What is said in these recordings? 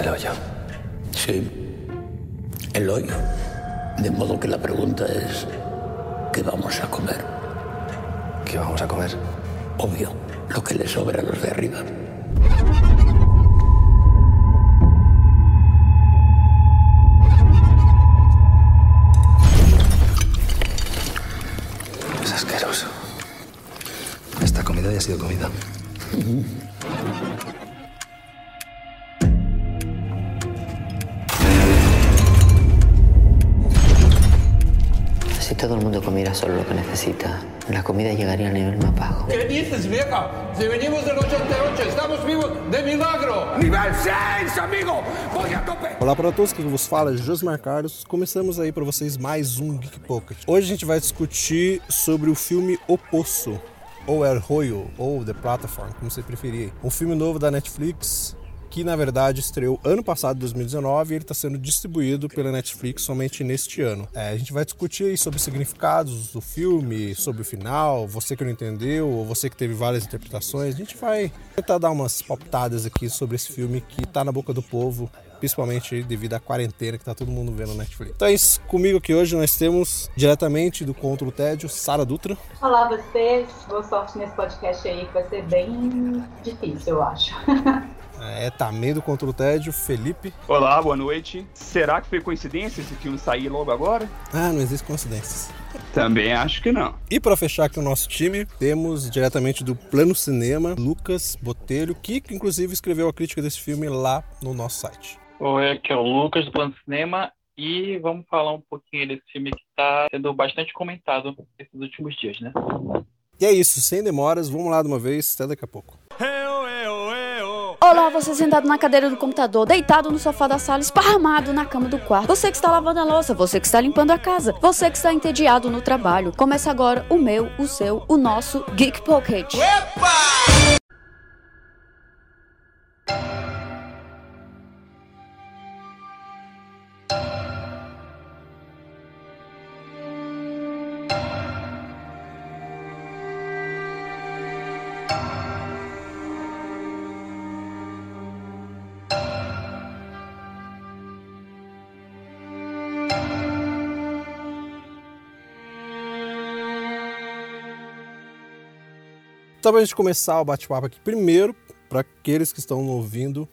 del hoyo. Sí, el hoyo. De modo que la pregunta es, ¿qué vamos a comer? ¿Qué vamos a comer? Obvio, lo que le sobra a los de arriba. Es asqueroso. Esta comida ya ha sido comida. Todo el mundo comiera solo lo que necesita, la comida llegaría al nivel más bajo. ¿Qué dices, vieja? Si venimos del 88, estamos vivos de milagro. Nivel 6, amigo! Voy a tope! Olá para todos, quem vos fala é Josmar Carlos. Começamos aí para vocês mais um Geek Pocket. Hoje a gente vai discutir sobre o filme O Poço, ou El Royo, ou The Platform, como você preferir. Um filme novo da Netflix que na verdade estreou ano passado, 2019, e ele está sendo distribuído pela Netflix somente neste ano. É, a gente vai discutir sobre os significados do filme, sobre o final, você que não entendeu, ou você que teve várias interpretações. A gente vai tentar dar umas palpitadas aqui sobre esse filme que está na boca do povo, principalmente devido à quarentena que tá todo mundo vendo na Netflix. Então é isso, comigo aqui hoje nós temos diretamente do Contra o Tédio, Sara Dutra. Olá vocês, boa sorte nesse podcast aí que vai ser bem difícil, eu acho. É, também do Contra o Tédio, Felipe. Olá, boa noite. Será que foi coincidência esse filme sair logo agora? Ah, não existe coincidências. Também acho que não. E para fechar aqui o nosso time, temos diretamente do Plano Cinema, Lucas Botelho, que inclusive escreveu a crítica desse filme lá no nosso site. Oi, aqui é o Lucas do Plano Cinema e vamos falar um pouquinho desse filme que está sendo bastante comentado nesses últimos dias, né? E é isso, sem demoras, vamos lá de uma vez, até daqui a pouco. Olá, você sentado na cadeira do computador, deitado no sofá da sala, esparramado na cama do quarto. Você que está lavando a louça, você que está limpando a casa, você que está entediado no trabalho. Começa agora o meu, o seu, o nosso Geek Pocket. Epa! Para a gente começar o bate-papo aqui, primeiro, para aqueles que estão ouvindo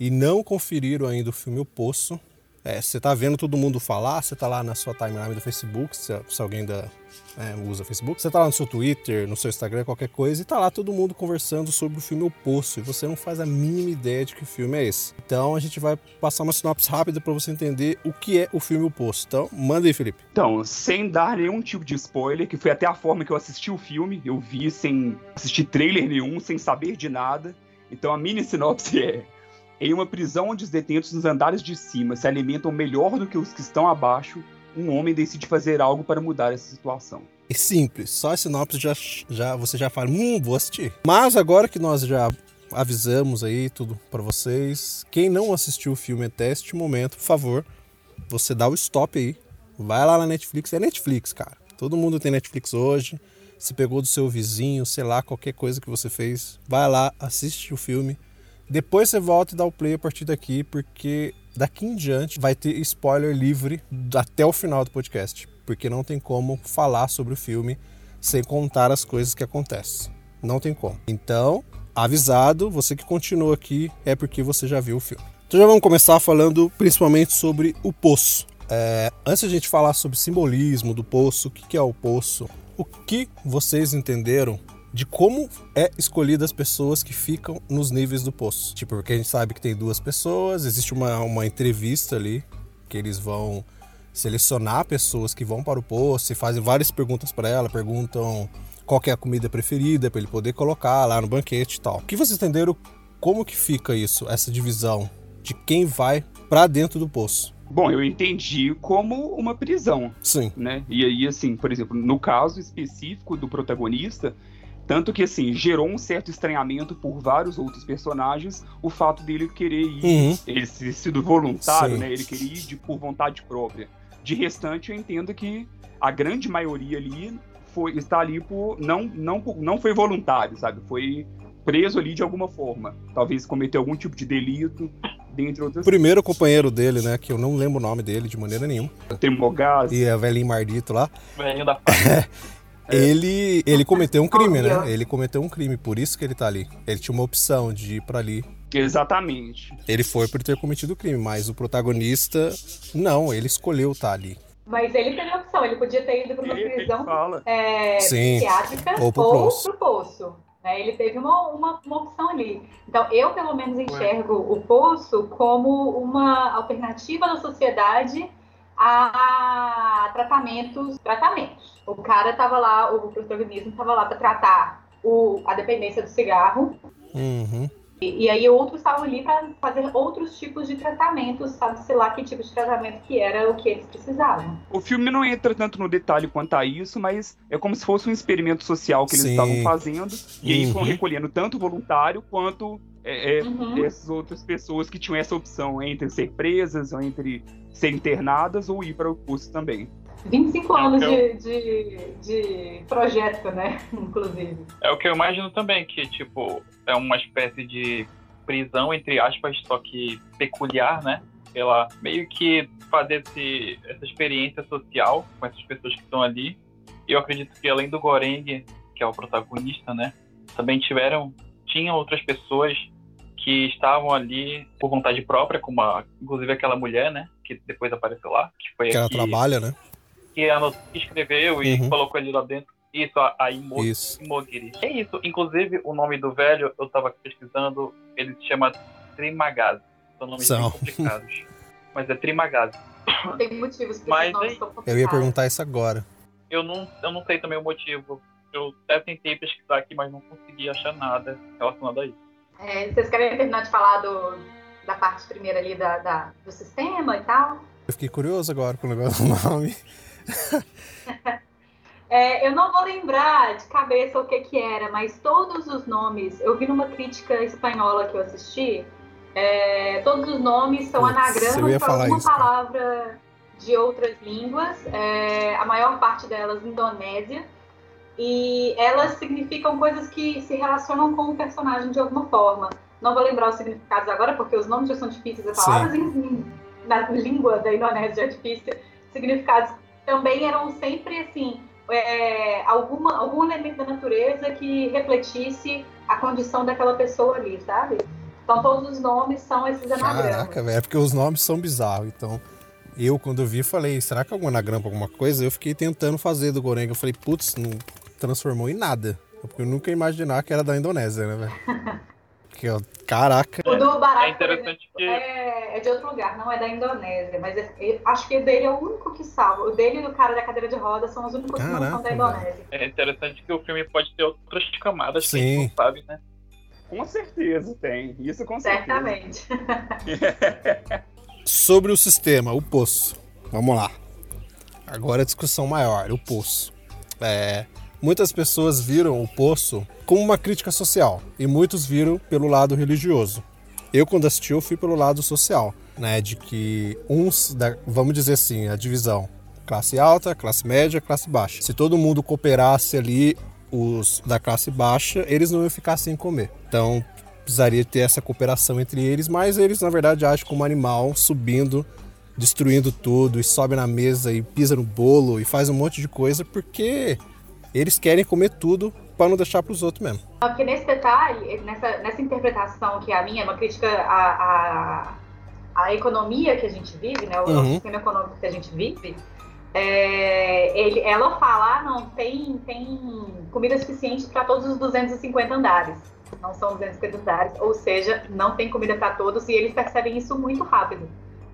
e não conferiram ainda o filme O Poço, é, você está vendo todo mundo falar, você está lá na sua timeline do Facebook, se, se alguém ainda é, usa Facebook, você está lá no seu Twitter, no seu Instagram, qualquer coisa, e está lá todo mundo conversando sobre o filme O Poço, e você não faz a mínima ideia de que filme é esse. Então a gente vai passar uma sinopse rápida para você entender o que é o filme O Poço. Então, manda aí, Felipe. Então, sem dar nenhum tipo de spoiler, que foi até a forma que eu assisti o filme, eu vi sem assistir trailer nenhum, sem saber de nada. Então a mini sinopse é em uma prisão onde os detentos nos andares de cima se alimentam melhor do que os que estão abaixo, um homem decide fazer algo para mudar essa situação. É simples, só a sinopse já, já você já fala, hum, vou assistir. Mas agora que nós já avisamos aí tudo para vocês, quem não assistiu o filme até este momento, por favor, você dá o stop aí, vai lá na Netflix, é Netflix, cara. Todo mundo tem Netflix hoje. Se pegou do seu vizinho, sei lá, qualquer coisa que você fez, vai lá, assiste o filme depois você volta e dá o play a partir daqui, porque daqui em diante vai ter spoiler livre até o final do podcast, porque não tem como falar sobre o filme sem contar as coisas que acontecem. Não tem como. Então, avisado, você que continua aqui é porque você já viu o filme. Então já vamos começar falando principalmente sobre o poço. É, antes a gente falar sobre simbolismo do poço, o que é o poço, o que vocês entenderam de como é escolhida as pessoas que ficam nos níveis do poço. Tipo, porque a gente sabe que tem duas pessoas, existe uma, uma entrevista ali que eles vão selecionar pessoas que vão para o poço e fazem várias perguntas para ela, perguntam qual é a comida preferida para ele poder colocar lá no banquete e tal. O que vocês entenderam como que fica isso, essa divisão de quem vai para dentro do poço? Bom, eu entendi como uma prisão. Sim. Né? E aí, assim, por exemplo, no caso específico do protagonista, tanto que, assim, gerou um certo estranhamento por vários outros personagens o fato dele querer ir, uhum. ele ter sido voluntário, Sim. né? Ele queria ir de, por vontade própria. De restante, eu entendo que a grande maioria ali foi, está ali por. Não, não, não foi voluntário, sabe? Foi preso ali de alguma forma. Talvez cometeu algum tipo de delito, dentre outras. O primeiro companheiro dele, né, que eu não lembro o nome dele de maneira nenhuma. Tremogás. E a velhinho Mardito lá. Velhinho da Ele, ele cometeu um crime, né? Ele cometeu um crime, por isso que ele tá ali. Ele tinha uma opção de ir pra ali. Exatamente. Ele foi por ter cometido o crime, mas o protagonista, não, ele escolheu estar ali. Mas ele teve a opção, ele podia ter ido para uma Ele- prisão é, Sim, psiquiátrica ou ou pro pro poço. né? Ele teve uma, uma, uma opção ali. Então, eu, pelo menos, enxergo o poço como uma alternativa da sociedade a tratamentos. tratamentos. O cara estava lá, o protagonismo estava lá para tratar o, a dependência do cigarro. Uhum. E, e aí outros estavam ali para fazer outros tipos de tratamentos, sabe-se lá que tipo de tratamento que era o que eles precisavam. O filme não entra tanto no detalhe quanto a isso, mas é como se fosse um experimento social que eles Sim. estavam fazendo. E aí foram Uhum. recolhendo tanto voluntário quanto é, é, Uhum. essas outras pessoas que tinham essa opção entre ser presas, ou entre ser internadas, ou ir para o curso também. 25 anos Então- de, de, de projeto, né? Inclusive. É o que eu imagino também, que, tipo, é uma espécie de prisão, entre aspas, só que peculiar, né? Ela meio que fazer esse, essa experiência social com essas pessoas que estão ali. E eu acredito que além do Goreng, que é o protagonista, né? Também tiveram, tinham outras pessoas que estavam ali por vontade própria, como a, inclusive aquela mulher, né? Que depois apareceu lá, que foi Que ela que, trabalha, né? que que escreveu e Uhum. colocou ele lá dentro. Isso, a, a Imo, Isso. Imogiri. É isso. Inclusive, o nome do velho, eu tava pesquisando, ele se chama Trimagaz. São nomes São. bem complicados. Mas é Trimagaz. Tem motivos para Mas nomes aí- Eu ia perguntar isso agora. Eu não, eu não sei também o motivo. Eu até tentei pesquisar aqui, mas não consegui achar nada relacionado a isso. É, vocês querem terminar de falar do, da parte primeira ali da, da- do sistema e tal? Eu fiquei curioso agora com o negócio do nome. É, eu não vou lembrar de cabeça o que que era, mas todos os nomes, eu vi numa crítica espanhola que eu assisti, é, todos os nomes são anagramas para alguma isso, palavra de outras línguas, é, a maior parte delas Indonésia, e elas significam coisas que se relacionam com o personagem de alguma forma. Não vou lembrar os significados agora, porque os nomes já são difíceis, as palavras em- em- na língua da Indonésia é difícil. Significados também eram sempre assim, é, alguma, algum elemento da natureza que refletisse a condição daquela pessoa ali, sabe? Então todos os nomes são esses anagramas. Caraca, velho. É porque os nomes são bizarros. Então, eu, quando vi, falei, será que é algum anagrama alguma coisa? Eu fiquei tentando fazer do Goreng. Eu falei, putz, não transformou em nada. Porque eu nunca ia imaginar que era da Indonésia, né, velho? Porque, ó, caraca. O do Barack É interessante que. é, é de outro lugar, não é da Indonésia, mas é- eu acho que o dele é o único que salva. O dele e do cara da cadeira de rodas são os únicos que não são da Caraca, Indonésia. É interessante que o filme pode ter outras camadas que a Sim. gente não sabe, né? Com certeza tem. Isso com certeza. Certamente. Sobre o sistema, o poço. Vamos lá. Agora a discussão maior, o poço. É, muitas pessoas viram o poço como uma crítica social e muitos viram pelo lado religioso. Eu, quando assisti, eu fui pelo lado social, né? De que uns, vamos dizer assim, a divisão classe alta, classe média, classe baixa. Se todo mundo cooperasse ali, os da classe baixa, eles não iam ficar sem comer. Então, precisaria ter essa cooperação entre eles, mas eles, na verdade, agem como animal, subindo, destruindo tudo, e sobe na mesa e pisa no bolo e faz um monte de coisa, porque eles querem comer tudo para não deixar para os outros mesmo. Porque nesse detalhe, nessa, nessa interpretação que é a minha, é uma crítica à, à, à economia que a gente vive, né, o Uhum. sistema econômico que a gente vive, é, ele, ela fala, ah, não, tem, tem comida suficiente para todos os 250 andares. Não são 250 andares, ou seja, não tem comida para todos e eles percebem isso muito rápido.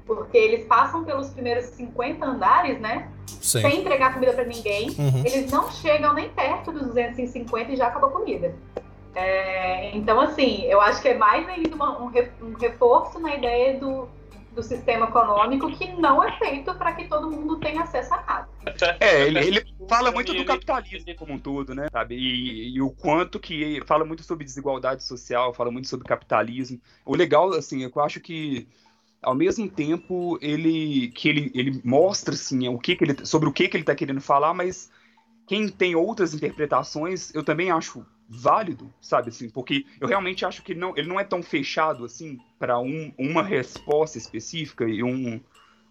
Porque eles passam pelos primeiros 50 andares, né? Sim. Sem entregar comida para ninguém. Uhum. Eles não chegam nem perto dos 250 e já acabou a comida. É, então, assim, eu acho que é mais ainda uma- um, um reforço na ideia do, do sistema econômico que não é feito para que todo mundo tenha acesso a nada. É, ele, ele fala muito do capitalismo como um todo, né? Sabe? E, e o quanto que fala muito sobre desigualdade social, fala muito sobre capitalismo. O legal, assim, é que eu acho que ao mesmo tempo ele que ele, ele mostra assim o que, que ele sobre o que, que ele tá querendo falar, mas quem tem outras interpretações, eu também acho válido, sabe assim, porque eu realmente acho que ele não, ele não é tão fechado assim para um, uma resposta específica e um,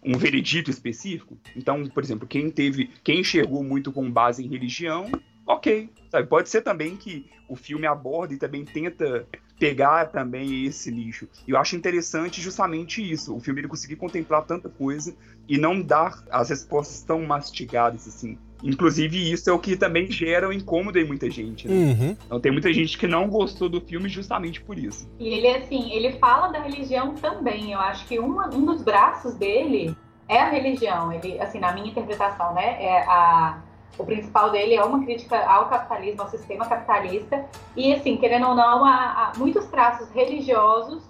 um veredito específico. Então, por exemplo, quem teve, quem enxergou muito com base em religião, ok, sabe? Pode ser também que o filme aborda e também tenta pegar também esse nicho. E eu acho interessante justamente isso, o filme ele conseguir contemplar tanta coisa e não dar as respostas tão mastigadas assim. Inclusive, isso é o que também gera um incômodo em muita gente. Né? Uhum. Então, tem muita gente que não gostou do filme justamente por isso. E ele, assim, ele fala da religião também. Eu acho que uma, um dos braços dele é a religião. Ele, assim, na minha interpretação, né? É a, o principal dele é uma crítica ao capitalismo, ao sistema capitalista. E, assim, querendo ou não, há, há muitos traços religiosos,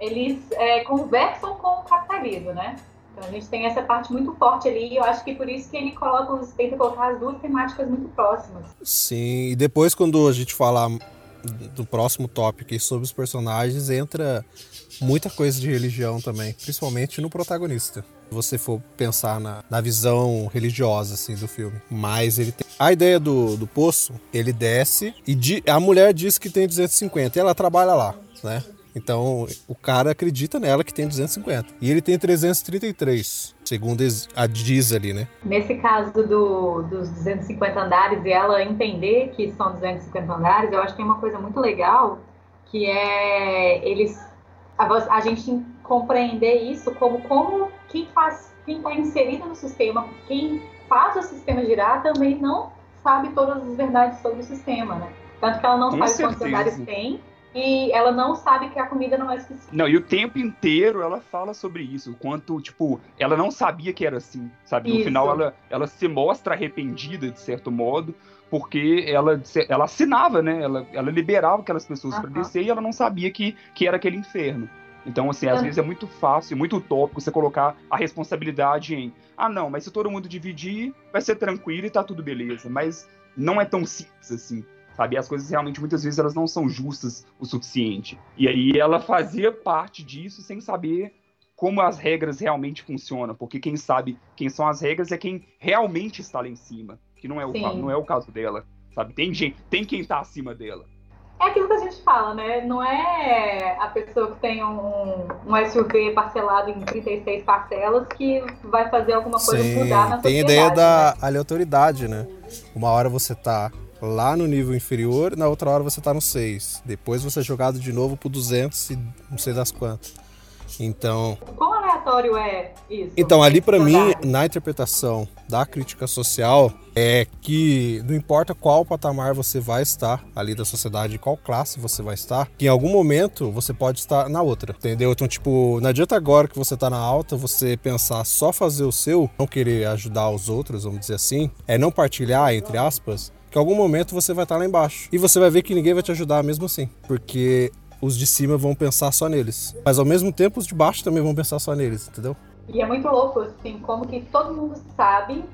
eles é, conversam com o capitalismo, né? Então a gente tem essa parte muito forte ali, e eu acho que por isso que ele coloca, tenta colocar as duas temáticas muito próximas. Sim, e depois quando a gente falar do próximo tópico sobre os personagens, entra muita coisa de religião também, principalmente no protagonista. Você for pensar na, na visão religiosa assim do filme. Mas ele tem... A ideia do, do poço, ele desce e di... a mulher diz que tem 250 e ela trabalha lá, né? Então, o cara acredita nela que tem 250. E ele tem 333, segundo a diz ali, né? Nesse caso do, dos 250 andares e ela entender que são 250 andares, eu acho que tem uma coisa muito legal, que é eles a, a gente compreender isso como como quem faz, quem está inserido no sistema, quem faz o sistema girar também não sabe todas as verdades sobre o sistema, né? Tanto que ela não Com sabe quantos certeza. andares tem, e ela não sabe que a comida não é suficiente. Não, e o tempo inteiro ela fala sobre isso, o quanto, tipo, ela não sabia que era assim, sabe? No Isso. final ela, ela se mostra arrependida, de certo modo, porque ela, ela assinava, né? Ela, ela liberava aquelas pessoas para descer e ela não sabia que, que era aquele inferno. Então, assim, às Ah. vezes é muito fácil, muito utópico você colocar a responsabilidade em ah, não, mas se todo mundo dividir, vai ser tranquilo e tá tudo beleza. Mas não é tão simples assim sabe? As coisas realmente muitas vezes elas não são justas o suficiente. E aí ela fazia parte disso sem saber como as regras realmente funcionam, porque quem sabe quem são as regras é quem realmente está lá em cima, que não é o, Sim. não é o caso dela, sabe? Tem gente, tem quem tá acima dela. É aquilo que a gente fala, né? Não é a pessoa que tem um, um SUV parcelado em 36 parcelas que vai fazer alguma coisa Sim, mudar na tem ideia né? da aleatoriedade, né? Uma hora você tá lá no nível inferior, na outra hora você tá no 6. Depois você é jogado de novo pro 200 e não sei das quantas. Então, Quão aleatório é isso? então ali pra mim, na interpretação da crítica social, é que não importa qual patamar você vai estar ali da sociedade, qual classe você vai estar, que em algum momento você pode estar na outra, entendeu? Então, tipo, não adianta agora que você tá na alta, você pensar só fazer o seu, não querer ajudar os outros, vamos dizer assim, é não partilhar, entre aspas, que em algum momento você vai estar lá embaixo. E você vai ver que ninguém vai te ajudar mesmo assim, porque os de cima vão pensar só neles. Mas ao mesmo tempo os de baixo também vão pensar só neles, entendeu? E é muito louco, assim, como que todo mundo sabe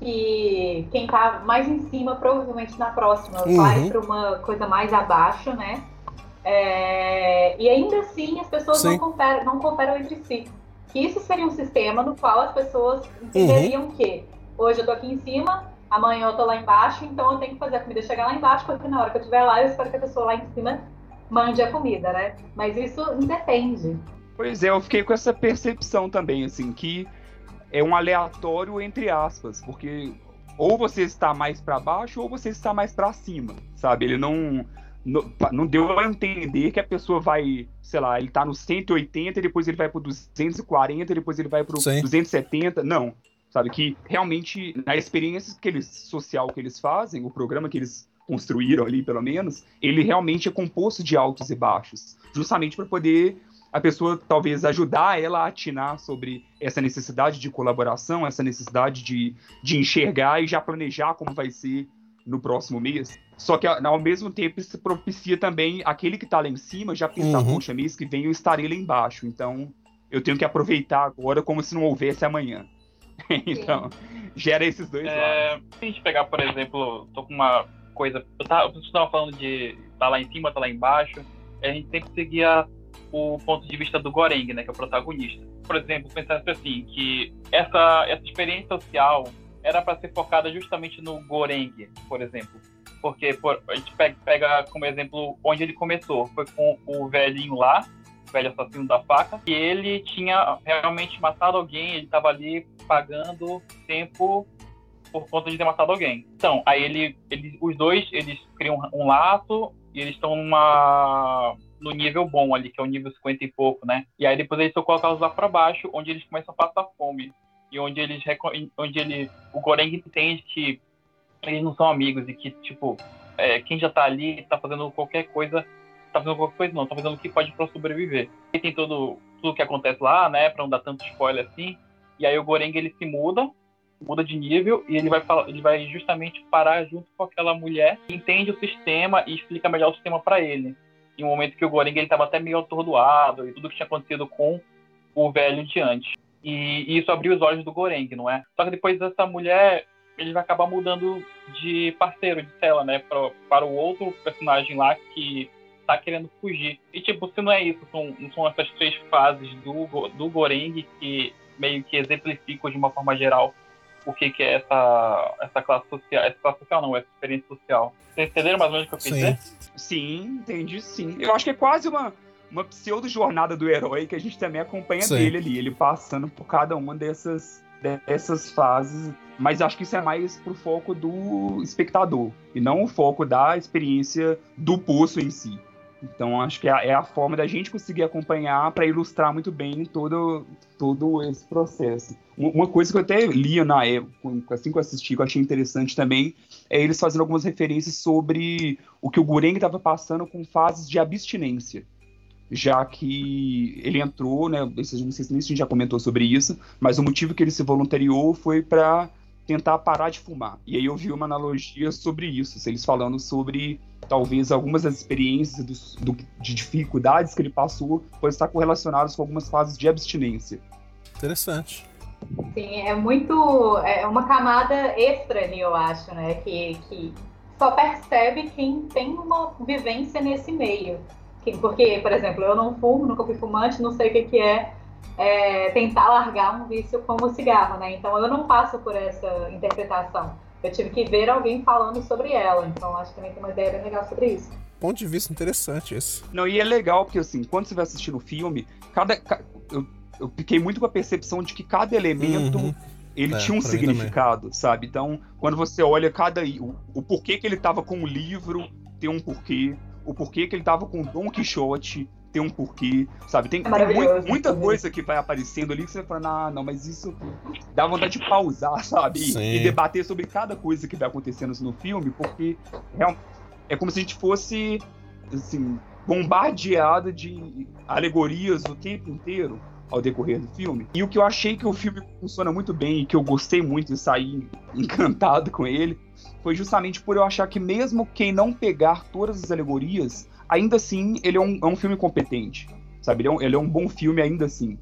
que quem tá mais em cima, provavelmente na próxima, Uhum. vai pra uma coisa mais abaixo, né? É, E ainda assim as pessoas Sim. não cooperam, não cooperam entre si. Que isso seria um sistema no qual as pessoas entenderiam Uhum. que hoje eu tô aqui em cima, amanhã eu tô lá embaixo, então eu tenho que fazer a comida chegar lá embaixo, porque na hora que eu estiver lá, eu espero que a pessoa lá em cima mande a comida, né? Mas isso independe. Pois é, eu fiquei com essa percepção também, assim, que é um aleatório entre aspas, porque ou você está mais para baixo ou você está mais para cima, sabe? Ele não não, não deu a entender que a pessoa vai, sei lá, ele tá no 180 e depois ele vai pro 240, depois ele vai pro Sim. 270, não. Sabe que realmente na experiência que eles social que eles fazem, o programa que eles construíram ali, pelo menos, ele realmente é composto de altos e baixos, justamente para poder a pessoa talvez ajudar ela a atinar sobre essa necessidade de colaboração, essa necessidade de, de enxergar e já planejar como vai ser no próximo mês. Só que ao mesmo tempo isso propicia também aquele que está lá em cima já pensar, Uhum. poxa, mês que vem eu estarei lá embaixo, então eu tenho que aproveitar agora como se não houvesse amanhã. então, gera esses dois lados. É, se a gente pegar, por exemplo, tô com uma coisa. Eu tava, você tava falando de tá lá em cima, tá lá embaixo. A gente sempre seguia o ponto de vista do Goreng, né, que é o protagonista. Por exemplo, pensasse assim, que essa, essa experiência social era para ser focada justamente no Goreng, por exemplo. Porque por, a gente pega, pega, como exemplo onde ele começou. Foi com o velhinho lá, o velho assassino da faca, e ele tinha realmente matado alguém, ele estava ali pagando tempo por conta de ter matado alguém. Então, aí ele, ele os dois, eles criam um laço e eles estão numa no nível bom ali, que é o nível 50 e pouco, né? E aí depois eles são colocados lá para baixo, onde eles começam a passar fome. E onde eles onde ele o Goreng entende que eles não são amigos e que, tipo, é, quem já tá ali tá fazendo qualquer coisa, tá fazendo qualquer coisa não, tá fazendo o que pode para sobreviver. E tem todo tudo que acontece lá, né, para não dar tanto spoiler assim. E aí o Goreng ele se muda, muda de nível e ele vai falar, ele vai justamente parar junto com aquela mulher que entende o sistema e explica melhor o sistema para ele. Em um momento que o Goreng ele tava até meio atordoado e tudo que tinha acontecido com o velho diante. E, e isso abriu os olhos do Goreng, não é? Só que depois dessa mulher ele vai acabar mudando de parceiro, de cela, né? Pra, para o outro personagem lá que tá querendo fugir. E, tipo, se não é isso, são, são essas três fases do, do Goreng que meio que exemplificam de uma forma geral o que, que é essa, essa classe social. Essa classe social não, essa experiência social. Vocês entenderam mais ou menos o que eu quis sim. dizer? Sim, entendi sim. Eu acho que é quase uma, uma pseudo-jornada do herói que a gente também acompanha sim. dele ali, ele passando por cada uma dessas, dessas fases. Mas acho que isso é mais pro foco do espectador, e não o foco da experiência do poço em si. Então acho que é a forma da gente conseguir acompanhar para ilustrar muito bem todo, todo esse processo. Uma coisa que eu até lia na época, assim que eu assisti, que eu achei interessante também, é eles fazendo algumas referências sobre o que o Gureng estava passando com fases de abstinência. Já que ele entrou, né? Não sei se a gente já comentou sobre isso, mas o motivo que ele se voluntariou foi para tentar parar de fumar. E aí eu vi uma analogia sobre isso, eles falando sobre talvez algumas das experiências do, do, de dificuldades que ele passou podem estar correlacionadas com algumas fases de abstinência. Interessante. Sim, é muito. É uma camada extra ali, eu acho, né? Que, que só percebe quem tem uma vivência nesse meio. Porque, por exemplo, eu não fumo, nunca fui fumante, não sei o que, que é é, tentar largar um vício como o cigarro, né? Então eu não passo por essa interpretação. Eu tive que ver alguém falando sobre ela, então acho que também tem uma ideia bem legal sobre isso. Ponto de vista interessante esse. Não, e é legal porque assim, quando você vai assistir o filme, cada. Eu, eu fiquei muito com a percepção de que cada elemento. Uhum. Ele é, tinha um significado, sabe? Então, quando você olha cada. O, o porquê que ele tava com o livro tem um porquê. O porquê que ele tava com o Don Quixote tem um porquê, sabe? Tem, é tem muita coisa que vai aparecendo ali que você fala, ah, não, mas isso dá vontade de pausar, sabe? E, e debater sobre cada coisa que vai acontecendo no filme, porque é, é como se a gente fosse, assim, bombardeado de alegorias o tempo inteiro ao decorrer do filme. E o que eu achei que o filme funciona muito bem e que eu gostei muito e saí encantado com ele foi justamente por eu achar que mesmo quem não pegar todas as alegorias ainda assim, ele é um, é um filme competente. Sabe? Ele é, um, ele é um bom filme ainda assim.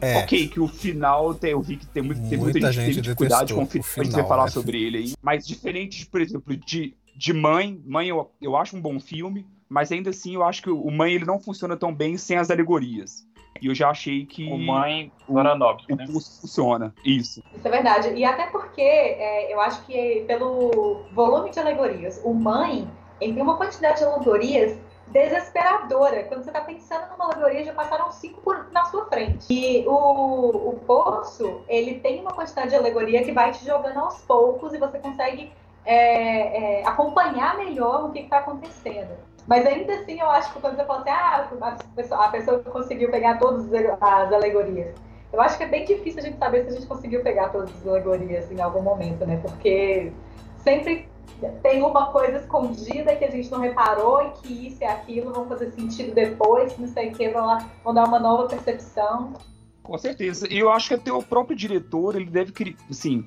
É. Ok, que o final eu vi que tem, muito, tem muita, muita gente, gente teve dificuldade com o final. A gente vai falar é. sobre ele aí. Mas diferente, por exemplo, de, de Mãe, Mãe eu, eu acho um bom filme, mas ainda assim eu acho que o Mãe ele não funciona tão bem sem as alegorias. E eu já achei que. O Mãe o, né? funciona. Isso. Isso é verdade. E até porque é, eu acho que pelo volume de alegorias, o Mãe ele tem uma quantidade de alegorias desesperadora. Quando você está pensando numa alegoria, já passaram cinco por, na sua frente. E o, o Poço, ele tem uma quantidade de alegoria que vai te jogando aos poucos e você consegue é, é, acompanhar melhor o que está acontecendo. Mas ainda assim, eu acho que quando você fala assim, ah, a pessoa, a pessoa conseguiu pegar todas as alegorias. Eu acho que é bem difícil a gente saber se a gente conseguiu pegar todas as alegorias em algum momento, né? Porque sempre tem uma coisa escondida que a gente não reparou e que isso e aquilo vão fazer sentido depois, não sei o que, vão, lá, vão dar uma nova percepção. Com certeza. E eu acho que até o próprio diretor, ele deve criar, assim,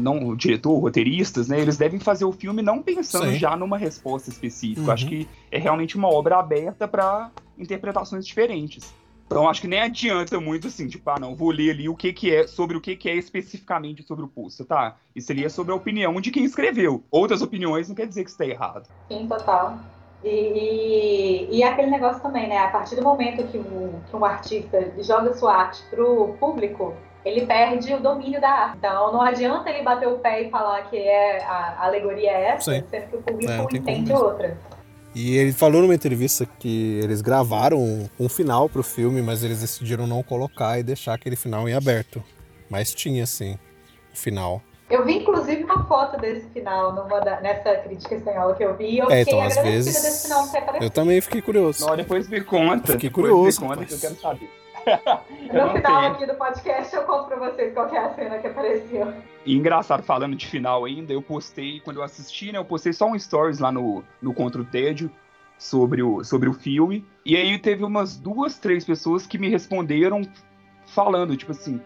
não o diretor, roteiristas, né? Eles devem fazer o filme não pensando Sim. já numa resposta específica. Uhum. Acho que é realmente uma obra aberta para interpretações diferentes. Então acho que nem adianta muito assim, tipo, ah, não, vou ler ali o que que é, sobre o que que é especificamente sobre o poço, tá? Isso ali é sobre a opinião de quem escreveu. Outras opiniões não quer dizer que está errado. Sim, total. E, e, e, aquele negócio também, né? A partir do momento que um, que um artista joga sua arte pro público, ele perde o domínio da arte. Então não adianta ele bater o pé e falar que é a, a alegoria é essa, Sim. sendo que o público É, entende outra. E ele falou numa entrevista que eles gravaram um, um final pro filme, mas eles decidiram não colocar e deixar aquele final em aberto. Mas tinha, sim, o final. Eu vi, inclusive, uma foto desse final numa da- nessa crítica espanhola que eu vi. Eu É, fiquei então, às agradecida vezes. Eu também fiquei curioso. Não, depois me conta. Fiquei Depois curioso, Me conta que eu quero saber. No final sei. aqui do podcast eu conto pra vocês qual que é a cena que apareceu. E engraçado, falando de final ainda, eu postei, quando eu assisti, né, eu postei só um stories lá no, no Contra o Tédio sobre o, sobre o filme. E aí teve umas duas, três pessoas que me responderam falando, tipo assim,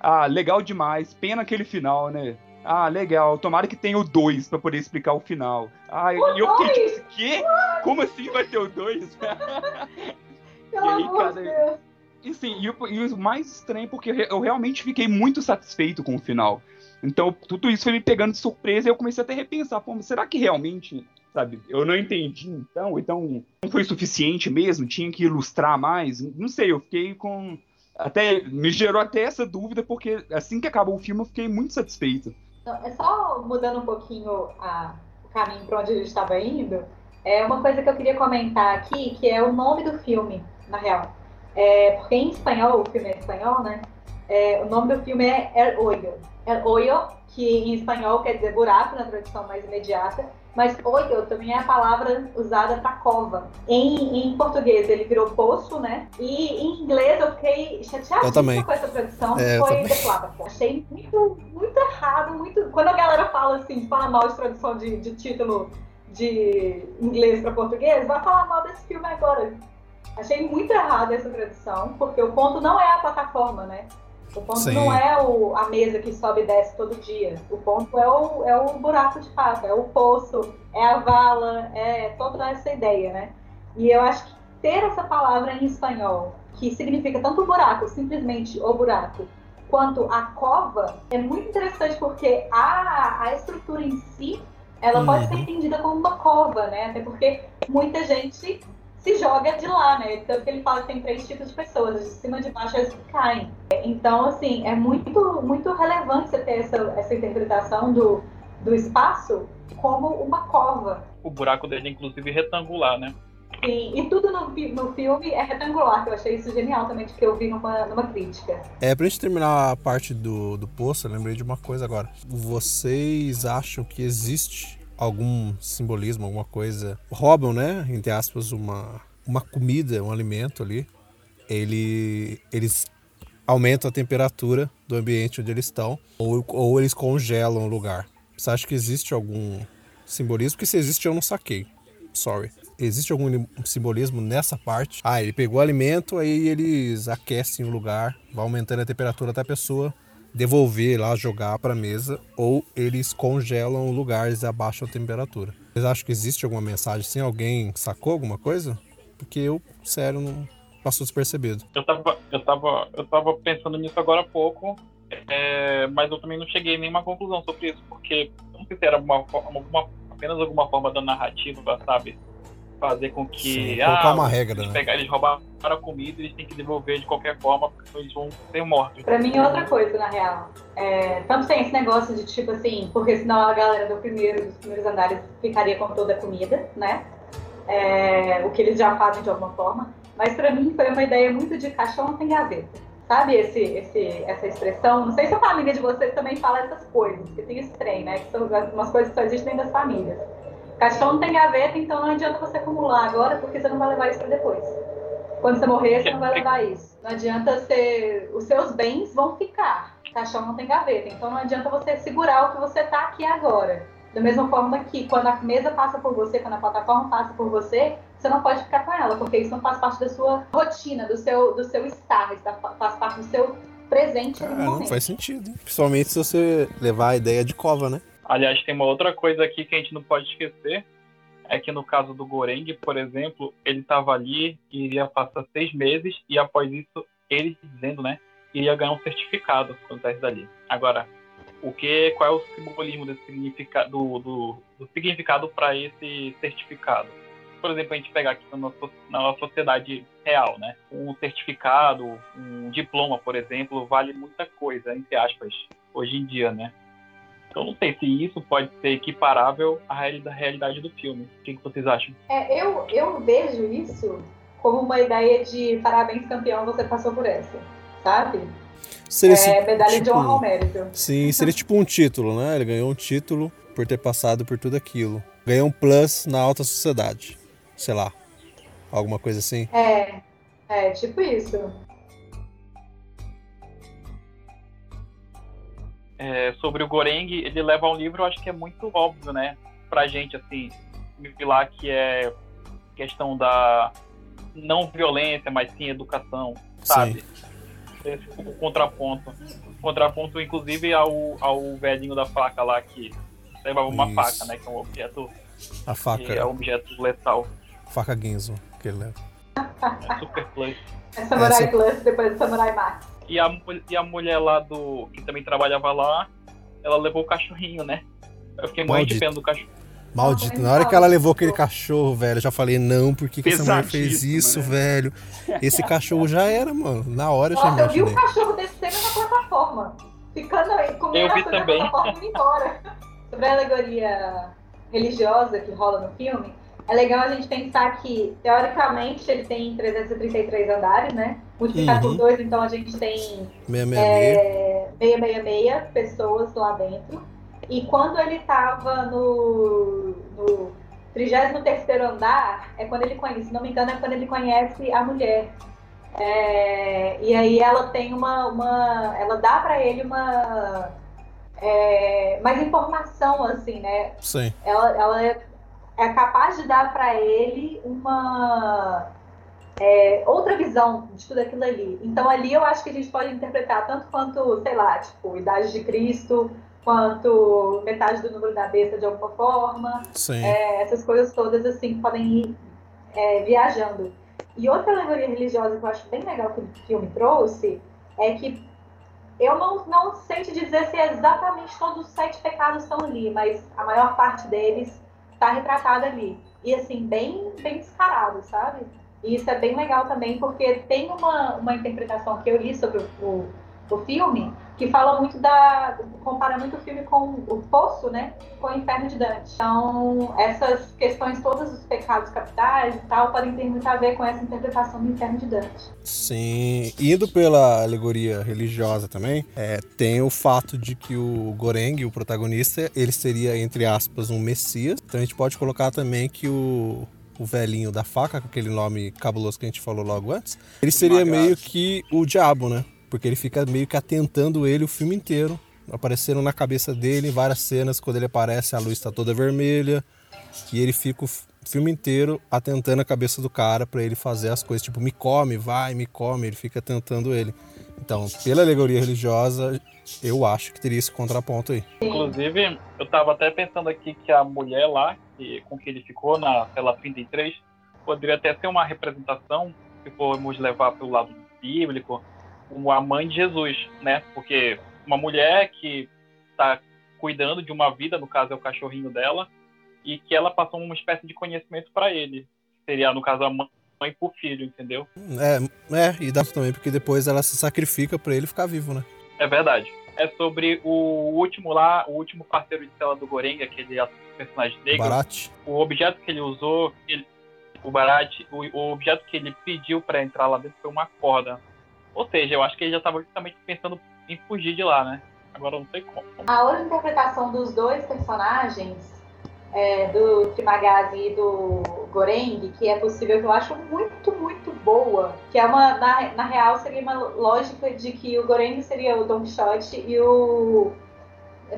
ah, legal demais, pena aquele final, né? Ah, legal, tomara que tenha o dois pra poder explicar o final. Ah, e eu fiquei tipo quê? Como assim vai ter o dois? Pelo E aí, amor cara, de Deus. E sim, e, o- e o mais estranho, porque eu re- eu realmente fiquei muito satisfeito com o final. Então, tudo isso foi me pegando de surpresa e eu comecei até a repensar, pô, será que realmente, sabe, eu não entendi então? Então, não foi suficiente mesmo? Tinha que ilustrar mais? Não sei, eu fiquei com. Até. Me gerou até essa dúvida, porque assim que acabou o filme eu fiquei muito satisfeito. Então, é só mudando um pouquinho a- o caminho para onde a gente estava indo. É uma coisa que eu queria comentar aqui, que é o nome do filme, na real. É, porque em espanhol, o filme é espanhol, né? É, o nome do filme é El Hoyo. El Hoyo, que em espanhol quer dizer buraco, na tradução mais imediata. Mas hoyo também é a palavra usada para cova. Em, em português ele virou poço, né? E em inglês eu fiquei chateada Eu também. com essa tradução. É, foi Platform. Achei muito, muito errado, muito. Quando a galera fala assim, fala mal de tradução de, de título de inglês para português, vai falar mal desse filme agora. Achei muito errado essa tradução, porque o ponto não é a plataforma, né? O ponto Sim. não é o, a mesa que sobe e desce todo dia. O ponto é o, é o buraco de fato, é o poço, é a vala, é toda essa ideia, né? E eu acho que ter essa palavra em espanhol, que significa tanto buraco, simplesmente o buraco, quanto a cova, é muito interessante porque a, a estrutura em si, ela pode ser Uhum. entendida como uma cova, né? Até porque muita gente se joga de lá, né? Tanto que ele fala que tem três tipos de pessoas, de cima, de baixo as que caem. Então, assim, é muito, muito relevante você ter essa, essa interpretação do, do espaço como uma cova. O buraco dele, inclusive, é retangular, né? Sim, e tudo no, no filme é retangular, que eu achei isso genial também, que eu vi numa, numa crítica. É, pra gente terminar a parte do, do poço, eu lembrei de uma coisa agora. Vocês acham que existe algum simbolismo, alguma coisa? Roubam, né? Entre aspas, uma, uma comida, um alimento ali. Ele, eles aumentam a temperatura do ambiente onde eles estão, ou, ou eles congelam o lugar. Você acha que existe algum simbolismo? Porque se existe, eu não saquei. Sorry. Existe algum simbolismo nessa parte? Ah, ele pegou alimento, aí eles aquecem o lugar, vai aumentando a temperatura até a pessoa devolver lá, jogar para mesa, ou eles congelam o lugar e abaixam a temperatura. Vocês acham que existe alguma mensagem? Sim, alguém sacou alguma coisa? Porque eu, sério, não passou despercebido. Eu tava, eu tava, eu tava pensando nisso agora há pouco, é, mas eu também não cheguei a nenhuma conclusão sobre isso, porque não sei se era uma, alguma, apenas alguma forma da narrativa, sabe? Fazer com que. Sim, ah, uma regra, eles, né? pegar, eles roubaram a comida e eles têm que devolver de qualquer forma, porque senão eles vão ser mortos. Pra mim é outra coisa, na real. É, tanto tem esse negócio de tipo assim, porque senão a galera do primeiro, dos primeiros andares ficaria com toda a comida, né? É, o que eles já fazem de alguma forma. Mas pra mim foi uma ideia muito de caixão tem gaveta. Sabe esse, esse, essa expressão? Não sei se a família de vocês também fala essas coisas, porque tem esse trem, né? Que são umas coisas que só existem das famílias. Caixão não tem gaveta, então não adianta você acumular agora, porque você não vai levar isso pra depois. Quando você morrer, você não vai levar isso. Não adianta você. Os seus bens vão ficar. Caixão não tem gaveta. Então não adianta você segurar o que você tá aqui agora. Da mesma forma que quando a mesa passa por você, quando a plataforma passa por você, você não pode ficar com ela, porque isso não faz parte da sua rotina, do seu, do seu estar, isso faz parte do seu presente no Ah, não faz sentido. Principalmente se você levar a ideia de cova, né? Aliás, tem uma outra coisa aqui que a gente não pode esquecer. É que no caso do Goreng, por exemplo, ele estava ali, iria passar seis meses, e após isso, ele dizendo, né, iria ganhar um certificado quando saísse dali. Agora, o que, qual é o simbolismo desse significado, do, do, do significado para esse certificado? por exemplo, a gente pegar aqui na nossa, na nossa sociedade real, né? Um certificado, um diploma, por exemplo, vale muita coisa, entre aspas, hoje em dia, né? Então não sei se isso pode ser equiparável à realidade do filme. O que vocês acham? É, eu, eu vejo isso como uma ideia de parabéns campeão, você passou por essa, sabe? Seria é, medalha tipo, de honra ao mérito. Sim, seria tipo um título, né? Ele ganhou um título por ter passado por tudo aquilo. Ganhou um plus na alta sociedade. Sei lá. Alguma coisa assim. É, é tipo isso. É, sobre o Goreng, ele leva um livro, eu acho que é muito óbvio, né? Pra gente, assim, lá que é questão da não violência, mas sim educação, sabe? Sim. Esse, o contraponto. O contraponto, inclusive, ao, ao velhinho da faca lá que levava uma Isso. faca, né? Que é um objeto. A faca. Que é um objeto letal. Faca Ginzo que ele leva. É super plus. É Samurai Essa... Plus depois do Samurai Max. E a, e a mulher lá do. que também trabalhava lá, ela levou o cachorrinho, né? Eu fiquei morrendo de pena do cachorro. Maldito. Na hora que ela levou aquele cachorro, velho, eu já falei, não, por que, que essa mulher fez isso, né? velho? Esse cachorro já era, mano. Na hora Nossa, já eu vi o cachorro descendo na plataforma. Ficando aí, comendo eu vi também. na plataforma e embora. Sobre a alegoria religiosa que rola no filme, é legal a gente pensar que, teoricamente, ele tem 333 andares, né? Multiplicado uhum. por dois, então a gente tem 666. É, 666 pessoas lá dentro. E quando ele estava no, no 33 andar, é quando ele conhece, se não me engano, é quando ele conhece a mulher. É, e aí ela tem uma. uma ela dá para ele uma. É, mais informação, assim, né? Sim. Ela, ela é, é capaz de dar para ele uma. É, outra visão de tudo aquilo ali. Então ali eu acho que a gente pode interpretar tanto quanto, sei lá, tipo, Idade de Cristo, quanto metade do número da besta de alguma forma. É, essas coisas todas, assim, podem ir é, viajando. E outra alegoria religiosa que eu acho bem legal que o filme trouxe é que eu não, não sei te dizer se exatamente todos os sete pecados estão ali, mas a maior parte deles está retratada ali. E assim, bem, bem descarado, sabe? E isso é bem legal também, porque tem uma, uma interpretação que eu li sobre o, o filme, que fala muito da. compara muito o filme com o Poço, né? Com o Inferno de Dante. Então, essas questões, todos os pecados capitais e tal, podem ter muito a ver com essa interpretação do Inferno de Dante. Sim, indo pela alegoria religiosa também, é, tem o fato de que o Goreng, o protagonista, ele seria, entre aspas, um messias. Então a gente pode colocar também que o o velhinho da faca, com aquele nome cabuloso que a gente falou logo antes, ele seria meio que o diabo, né? Porque ele fica meio que atentando ele o filme inteiro. Aparecendo na cabeça dele várias cenas, quando ele aparece, a luz está toda vermelha. E ele fica o filme inteiro atentando a cabeça do cara para ele fazer as coisas. Tipo, me come, vai, me come. Ele fica tentando ele. Então, pela alegoria religiosa, eu acho que teria esse contraponto aí. Inclusive, eu tava até pensando aqui que a mulher lá, que, com que ele ficou na tela 33, poderia até ser uma representação, se formos levar pelo lado bíblico, como a mãe de Jesus, né? Porque uma mulher que está cuidando de uma vida, no caso é o cachorrinho dela, e que ela passou uma espécie de conhecimento para ele. Seria, no caso, a mãe pro filho, entendeu? É, é, e dá também, porque depois ela se sacrifica para ele ficar vivo, né? É verdade. É sobre o último lá, o último parceiro de cela do Goreng, aquele personagem negro. Barat. O objeto que ele usou, ele, o Barat, o, o objeto que ele pediu para entrar lá dentro foi uma corda. Ou seja, eu acho que ele já estava justamente pensando em fugir de lá, né? Agora eu não sei como. A outra interpretação dos dois personagens, é, do Trimagazi e do Goreng, que é possível, que eu acho muito, muito boa, que é uma, na, na real, seria uma lógica de que o Goreng seria o Don Quixote e o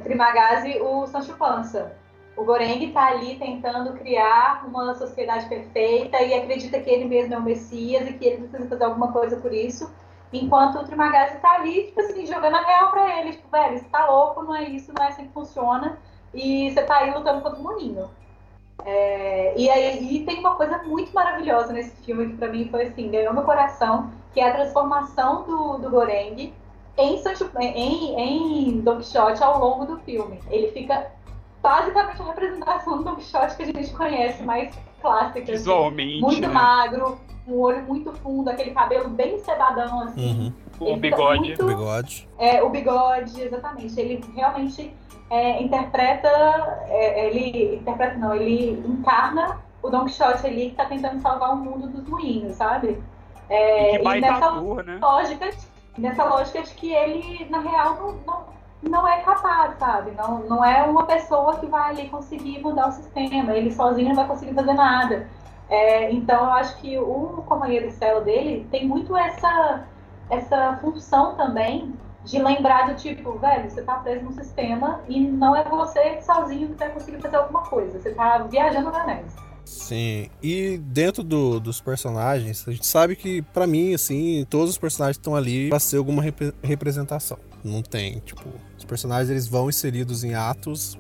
Trimagazi o Sancho Panza. O Goreng está ali tentando criar uma sociedade perfeita e acredita que ele mesmo é o Messias e que ele precisa fazer alguma coisa por isso. Enquanto o Trimagazzi tá ali, tipo assim, jogando a real pra ele. Tipo, velho, você tá louco, não é isso, não é assim que funciona. E você tá aí lutando contra o moninho. É, e aí e tem uma coisa muito maravilhosa nesse filme que pra mim foi assim, ganhou meu coração, que é a transformação do, do Goreng em, em, em Don Quixote ao longo do filme. Ele fica basicamente a representação do Don Quixote que a gente conhece, mais clássica. assim. Visualmente, Muito né? magro, um olho muito fundo, aquele cabelo bem cebadão, assim. O Ele tá bigode. muito- Bigode. É, o bigode, exatamente. Ele realmente é, interpreta, é, ele interpreta não, ele encarna o Don Quixote ali que tá tentando salvar o mundo dos moinhos, sabe? É, E que e nessa né? lógica, nessa lógica de que ele, na real, não, não, não é capaz, sabe? Não, não é uma pessoa que vai ali conseguir mudar o sistema. Ele sozinho não vai conseguir fazer nada. É, então, eu acho que o companheiro cela dele tem muito essa, essa função também de lembrar do tipo, velho, você tá preso no sistema e não é você sozinho que vai conseguir fazer alguma coisa. Você tá viajando na neve. Sim, e dentro do- dos personagens, a gente sabe que, pra mim, assim, todos os personagens estão ali pra ser alguma repre- representação. Não tem, tipo, os personagens eles vão inseridos em atos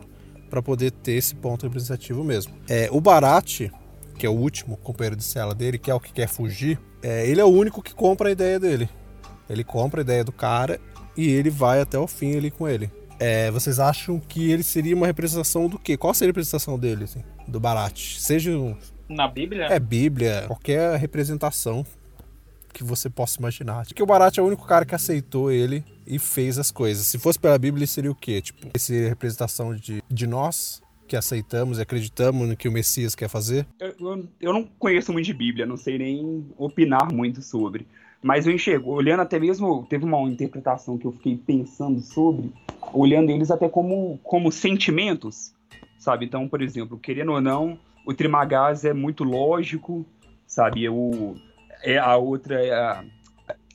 pra poder ter esse ponto representativo mesmo. É, o Barat, que é o último companheiro de cela dele, que é o que quer fugir, é, ele é o único que compra a ideia dele. Ele compra a ideia do cara e ele vai até o fim ali com ele. É, vocês acham que ele seria uma representação do quê? Qual seria a representação dele, assim, do Barat? Seja um- Na Bíblia? é Bíblia, qualquer representação que você possa imaginar. Porque o Barat é o único cara que aceitou ele e fez as coisas. Se fosse pela Bíblia, ele seria o quê? Tipo, essa representação de, de nós que aceitamos e acreditamos no que o Messias quer fazer? Eu, eu- eu não conheço muito de Bíblia, não sei nem opinar muito sobre. Mas eu enxergo, olhando até mesmo, teve uma interpretação que eu fiquei pensando sobre, olhando eles até como, como sentimentos, sabe? Então, por exemplo, querendo ou não, o Trimagás é muito lógico, sabe? O, é, a outra, é a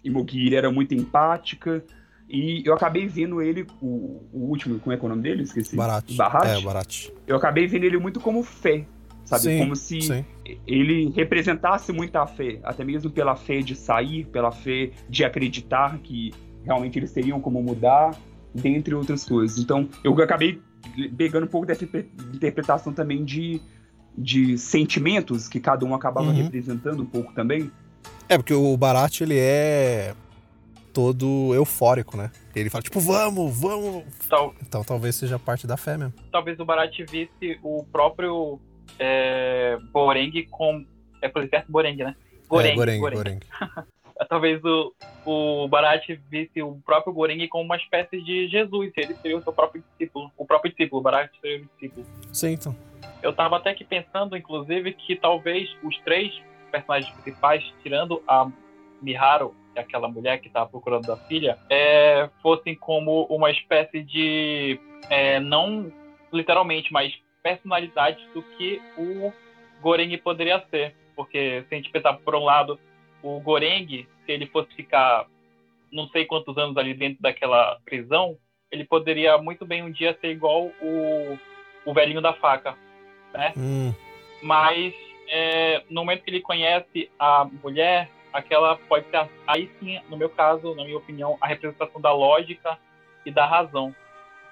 Imoguiri era muito empática, e eu acabei vendo ele, o, o último, como é que é o nome dele? Esqueci. Barat. Barat? É, o Barat. Eu acabei vendo ele muito como fé, sabe? Sim, como se sim. Ele representasse muita fé, até mesmo pela fé de sair, pela fé de acreditar que realmente eles teriam como mudar, dentre outras coisas. Então, eu acabei pegando um pouco dessa interpre- interpretação também de, de sentimentos que cada um acabava Uhum. representando um pouco também. É, porque o Barat, ele é todo eufórico, né? Ele fala, tipo, vamos, vamos. Tal- Então talvez seja parte da fé mesmo. talvez o Barat visse o próprio é, Boreng com. É por certo Boreng, né? Goreng, é, Goreng, Goreng. Goreng. Talvez o, o Barat visse o próprio Goreng como uma espécie de Jesus. Ele seria o seu próprio discípulo. O próprio discípulo, o Barat seria o discípulo. Sim, então. Eu tava até aqui pensando, inclusive, que talvez os três personagens principais, tirando a Miharu, é aquela mulher que tava procurando a filha, é, fossem como uma espécie de. é, não literalmente, mas personalidades do que o Goreng poderia ser. Porque se a gente pensar por um lado, o Goreng, se ele fosse ficar não sei quantos anos ali dentro daquela prisão, ele poderia muito bem um dia ser igual o, o velhinho da faca, né? Hum, Mas é, no momento que ele conhece a mulher, aquela pode ser, aí sim, no meu caso, na minha opinião, a representação da lógica e da razão.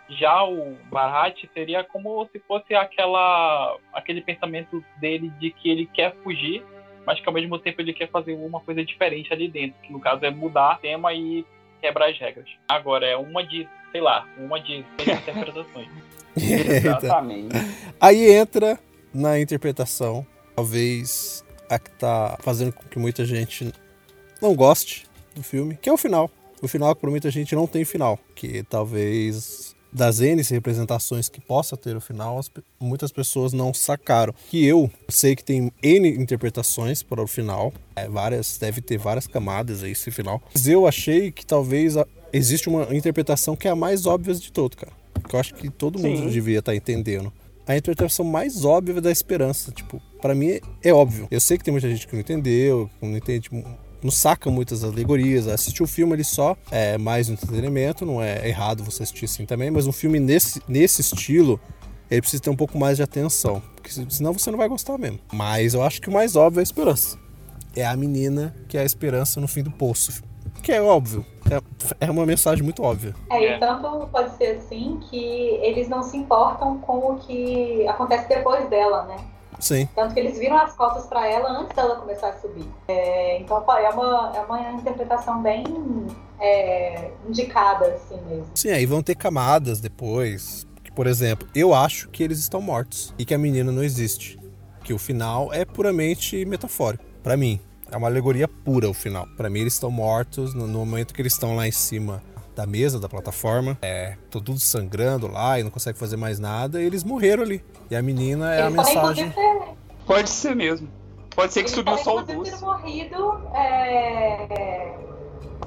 Já o Barat seria como se fosse aquela, aquele pensamento dele de que ele quer fugir, mas que ao mesmo tempo ele quer fazer uma coisa diferente ali dentro, que no caso é mudar o tema e quebrar as regras. Agora, é uma de, sei lá, uma de interpretações. Exatamente. Aí entra na interpretação, talvez a que tá fazendo com que muita gente não goste do filme, que é o final. O final que para muita gente não tem final, que talvez das N representações que possa ter o final, as muitas pessoas não sacaram. Que eu sei que tem N interpretações para o final, é, várias, deve ter várias camadas aí esse final. Mas eu achei que talvez a- existe uma interpretação que é a mais óbvia de todo, cara. Que eu acho que todo mundo Sim. devia estar entendendo. A interpretação mais óbvia da esperança, tipo, para mim é óbvio. Eu sei que tem muita gente que não entendeu, que não entende, não saca muitas alegorias. Assistir o filme ele só é mais um entretenimento, não é errado você assistir assim também, mas um filme nesse, nesse estilo, ele precisa ter um pouco mais de atenção, porque se- senão você não vai gostar mesmo. Mas eu acho que o mais óbvio é a esperança. É a menina que é a esperança no fim do poço. Que é óbvio. É, é uma mensagem muito óbvia. É. e tanto pode ser assim que eles não se importam com o que acontece depois dela, né? Sim. Tanto que eles viram as costas para ela antes dela começar a subir. É, então é uma, é uma interpretação bem é, indicada, assim mesmo. Sim, aí vão ter camadas depois. Que, por exemplo, eu acho que eles estão mortos e que a menina não existe. Porque o final é puramente metafórico, pra mim. É uma alegoria pura o final. Pra mim, eles estão mortos no, no momento que eles estão lá em cima da mesa, da plataforma. É, tô tudo sangrando lá e não consegue fazer mais nada. E eles morreram ali. E a menina é a Eles mensagem. Pode ser mesmo. Pode ser que eles subiu só o doce. ter morrido é,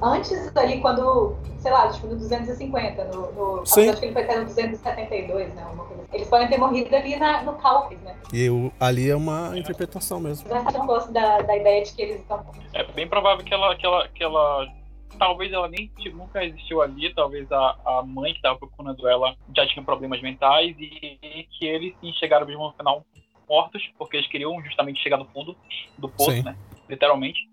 antes ali, quando, sei lá, tipo, no 250, no, no Sim. acho que ele foi até no 272, né? uma coisa assim. Eles podem ter morrido ali na, no cálculo, né? E eu- ali é uma interpretação mesmo. Mas eu não gosto da, da ideia de que eles estão. É bem provável que ela, que ela, que ela talvez ela nem nunca existiu ali, talvez a, a mãe que estava procurando ela já tinha problemas mentais e, e que eles sim chegaram mesmo no final mortos, porque eles queriam justamente chegar no fundo do poço, Sim. né? Literalmente.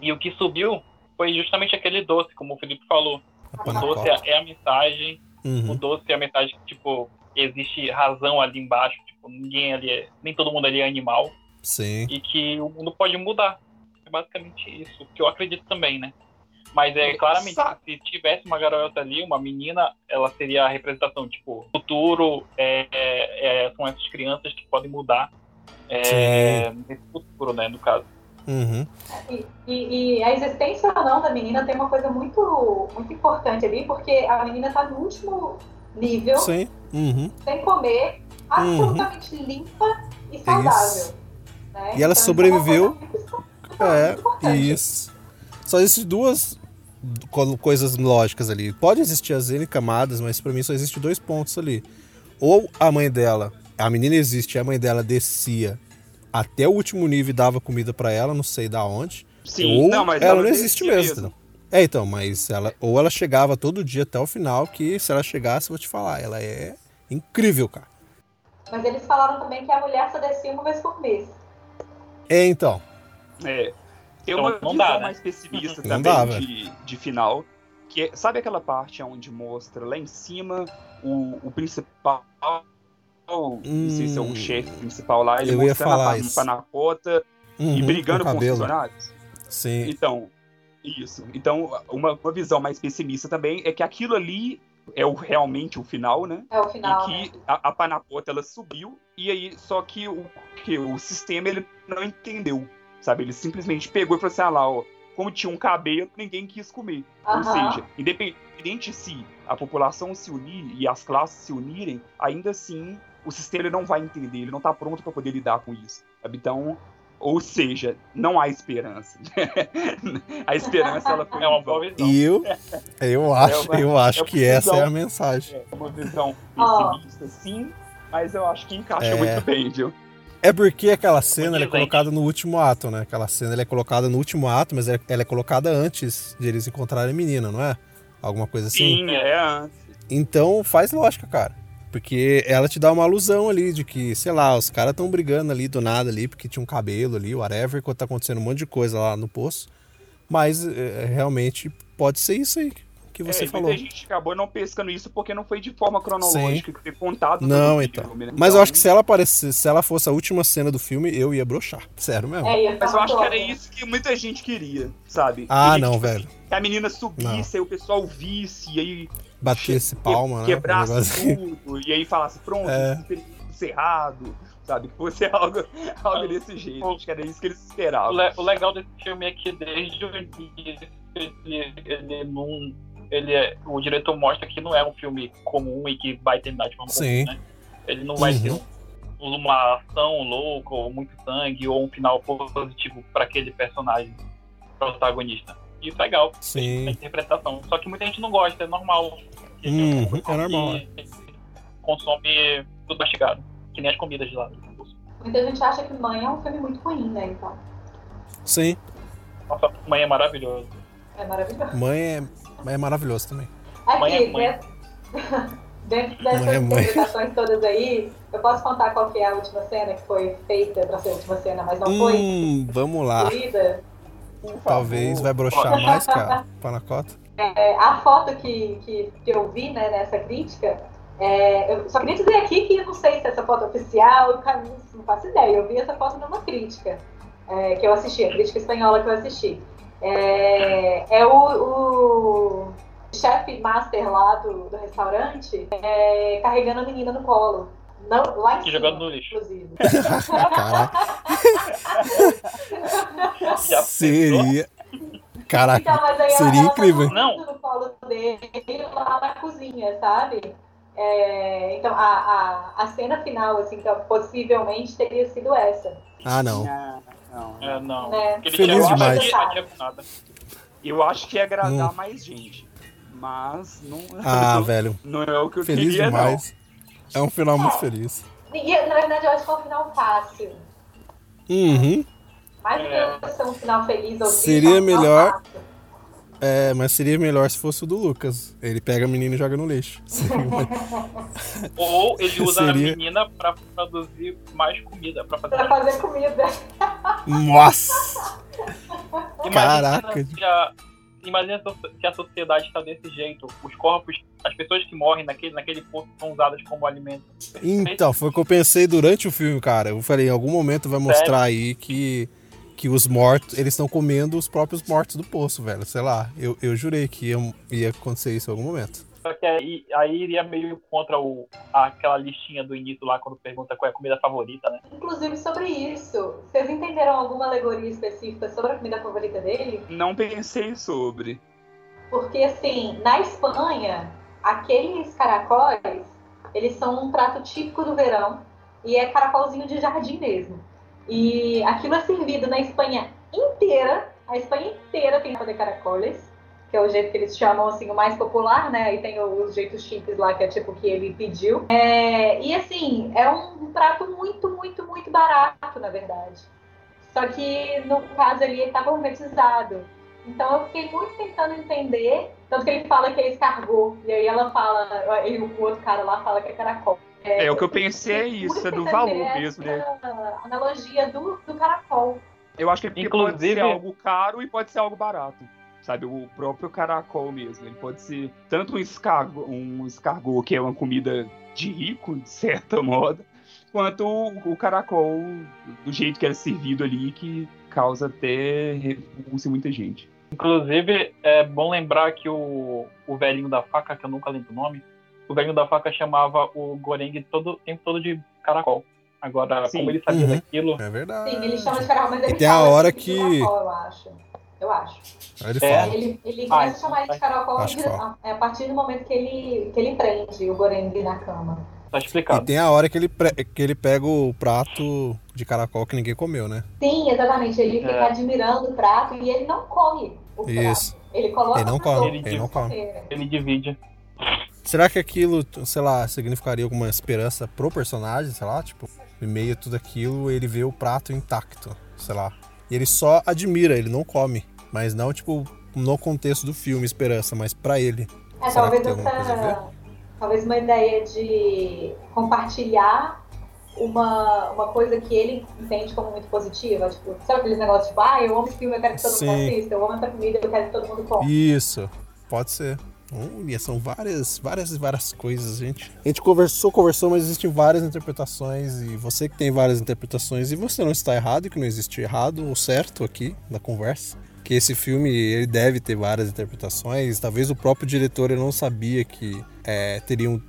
E o que subiu foi justamente aquele doce, como o Felipe falou. O doce é, é a mensagem, o Uhum. doce é a mensagem que, tipo, existe razão ali embaixo, tipo, ninguém ali é, nem todo mundo ali é animal Sim. e que o mundo pode mudar. É basicamente isso, que eu acredito também, né? Mas é claramente, Sa- se tivesse uma garota ali, uma menina, ela seria a representação, tipo, futuro, é, é, é, são essas crianças que podem mudar é, nesse futuro, né, no caso. Uhum. E, e- e a existência ou não da menina tem uma coisa muito, muito importante ali, porque a menina tá no último nível, Sim. Uhum. sem comer, absolutamente limpa e saudável. né? E ela Então, é sobreviveu. É, isso. Só existem duas coisas lógicas ali. Pode existir as N camadas, mas pra mim só existe dois pontos ali. Ou a mãe dela, a menina existe, a mãe dela descia até o último nível e dava comida pra ela, não sei da onde. Sim, ou não, mas ela ela não existe mesmo. mesmo. É, então, mas ela ou ela chegava todo dia até o final, que se ela chegasse, eu vou te falar, ela é incrível, cara. Mas eles falaram também que a mulher só descia uma vez por mês. É, então. É. Tem Então, uma não visão dá, né? mais pessimista Não também dá, de, de final. Que é- sabe aquela parte onde mostra lá em cima o, o principal. Não sei se é Hum, o chefe principal lá, ele eu mostrando falar a isso. panacota e Uhum, brigando com com, os funcionários. Sim. Então, isso. Então, uma, uma visão mais pessimista também é que aquilo ali é o, realmente o final, né? É o final. e que né? a, a panacota ela subiu e aí só que o que o sistema ele não entendeu, sabe? Ele simplesmente pegou e falou assim, ah lá, ó, como tinha um cabelo, ninguém quis comer. Ou Aham. seja, independente se a população se unir e as classes se unirem, ainda assim o sistema não vai entender, ele não tá pronto para poder lidar com isso. Sabe? Então, ou seja, não há esperança. a esperança ela foi É uma boa visão. Eu, eu acho, uma- eu acho é que essa visão. é a mensagem. É uma visão pessimista, sim, mas eu acho que encaixa É. muito bem, viu? É porque aquela cena é colocada no último ato, né? Aquela cena é colocada no último ato, mas ela ela é colocada antes de eles encontrarem a menina, não é? Alguma coisa assim? Sim, é antes. Então faz lógica, cara. Porque ela te dá uma alusão ali de que, sei lá, os caras estão brigando ali do nada ali, porque tinha um cabelo ali, whatever, enquanto tá acontecendo um monte de coisa lá no poço. Mas é, realmente pode ser isso aí que você é, falou. Muita gente acabou não pescando isso porque não foi de forma cronológica que foi contado no Não, filme, então. né? Mas eu Então, acho que se ela aparecesse, se ela fosse a última cena do filme, eu ia broxar. Sério mesmo. É, ia Mas eu acho que era isso que muita gente queria, sabe? Ah, Queria não, que, tipo, velho. Que a menina subisse, aí o pessoal visse, e aí Batesse palma, né? quebrasse negócio- tudo, e aí falasse, pronto, É. filme é encerrado, sabe? Que fosse algo, algo desse jeito. Acho que era isso que eles O, esperavam. le- o legal desse filme é que desde o início ele, ele não. Ele é, o diretor mostra que não é um filme comum e que vai terminar de forma Sim. comum, né? Ele não vai Uhum. ter um- uma ação louca ou muito sangue ou um final positivo para aquele personagem protagonista. Isso é legal, a Sim. interpretação. Só que muita gente não gosta, é normal. Porque Uhum, tem um é normal, que Consome tudo mastigado, que nem as comidas de lá. Muita gente acha que Mãe é um filme muito ruim, né? Então, Sim. Nossa, mãe é maravilhoso. é maravilhoso. Mãe é, mãe é maravilhoso também. Mãe é Aqui, mãe. né? dentro dessas Mãe é mãe. interpretações todas aí, eu posso contar qual que é a última cena que foi feita pra ser a última cena, mas não foi Hum, vamos lá. Talvez vai broxar mais, cara. Panacota. É, a foto que, que, que eu vi né, nessa crítica, é, eu só queria dizer aqui que eu não sei se essa foto é oficial, não faço ideia. Eu vi essa foto numa crítica é, que eu assisti, a crítica espanhola que eu assisti. É, é o, o chefe master lá do, do restaurante é, carregando a menina no colo. Não, lá em E cima, jogando no lixo. inclusive. Caraca. Seria. Caraca, Então, mas aí seria incrível. tá dormindo no colo dele lá na cozinha, sabe? É, então, a, a, a cena final, assim, que possivelmente teria sido essa. Ah, não. Não, não. É, não. Ele Feliz demais. Não. Eu acho que ia agradar Hum. mais gente. Mas não, Ah, não, velho. não é o que eu Feliz queria, demais. É um final muito feliz. E, na verdade, eu acho que é um final fácil. Uhum. Mais do É. que ser um final feliz ou Seria é melhor- fácil. É, mas seria melhor se fosse o do Lucas. Ele pega a menina e joga no lixo. Ou ele usa a Seria- menina pra produzir mais comida, pra fazer. Pra fazer comida. Nossa! Imagina Caraca. Se a, imagina se a sociedade está desse jeito. Os corpos, as pessoas que morrem naquele, naquele poço são usadas como alimento. Então, foi o que eu pensei durante o filme, cara. Eu falei, em algum momento vai mostrar aí que, que os mortos, eles estão comendo os próprios mortos do poço, velho. Sei lá. Eu, eu jurei que ia, ia acontecer isso em algum momento. Só que aí, aí iria meio contra o, aquela listinha do início lá, quando pergunta qual é a comida favorita, né? Inclusive, sobre isso, vocês entenderam alguma alegoria específica sobre a comida favorita dele? Não pensei sobre. Porque, assim, na Espanha, aqueles caracóis, eles são um prato típico do verão e é caracolzinho de jardim mesmo. E aquilo é servido na Espanha inteira, a Espanha inteira tem fazer caracoles, que é o jeito que eles chamam, assim, o mais popular, né? E tem os jeitos chiques lá, que é tipo que ele pediu. É, e, assim, é um prato muito, muito, muito barato, na verdade. Só que, no caso ali, ele tá gourmetizado. Então eu fiquei muito tentando entender. Tanto que ele fala que é escargot. E aí ela fala, e o outro cara lá fala que é caracol. É, o que eu pensei é isso, é do valor mesmo, né? analogia do, do caracol. Eu acho que é porque pode Inclusive- ser algo caro e pode ser algo barato. Sabe, o próprio caracol mesmo. Ele pode ser tanto um escargot, um escargot que é uma comida de rico, de certa modo, quanto o, o caracol do jeito que era servido ali, que causa até repulsa em muita gente. Inclusive, é bom lembrar que o, o velhinho da faca, que eu nunca lembro o nome, o velhinho da faca chamava o Goreng todo o tempo todo de caracol. Agora, Sim. como ele sabia Uhum. daquilo, É verdade. Sim, ele chama de caracol, mas ele tem a hora de que- caracol, eu acho. Eu acho. Aí ele É. fala. Ele, ele Ah, começa a chamar ele de faz- caracol acho que fala. a, a partir do momento que ele, que ele prende o Gorengue na cama. tá E explicado. tem a hora que ele, pre- que ele pega o prato de caracol que ninguém comeu, né? Sim, exatamente. Ele fica É. admirando o prato e ele não come o prato. Isso. Ele coloca Ele não come, outros ele não come. Ele divide. Será que aquilo, sei lá, significaria alguma esperança pro personagem, sei lá, tipo, em meio a tudo aquilo, ele vê o prato intacto, sei lá. E ele só admira, ele não come, mas não tipo no contexto do filme esperança, mas pra ele. É, Será talvez essa. Talvez uma ideia de compartilhar uma, uma coisa que ele entende como muito positiva. Tipo, sabe aqueles negócios tipo, ah, eu amo esse filme, eu quero que todo Sim. mundo assista, eu amo essa comida, eu quero que todo mundo coma. Isso, pode ser. Olha, são várias, várias e várias coisas, gente. A gente conversou, conversou, mas existem várias interpretações e você que tem várias interpretações e você não está errado, que não existe errado ou certo aqui na conversa. Que esse filme ele deve ter várias interpretações. Talvez o próprio diretor ele não sabia que é, teriam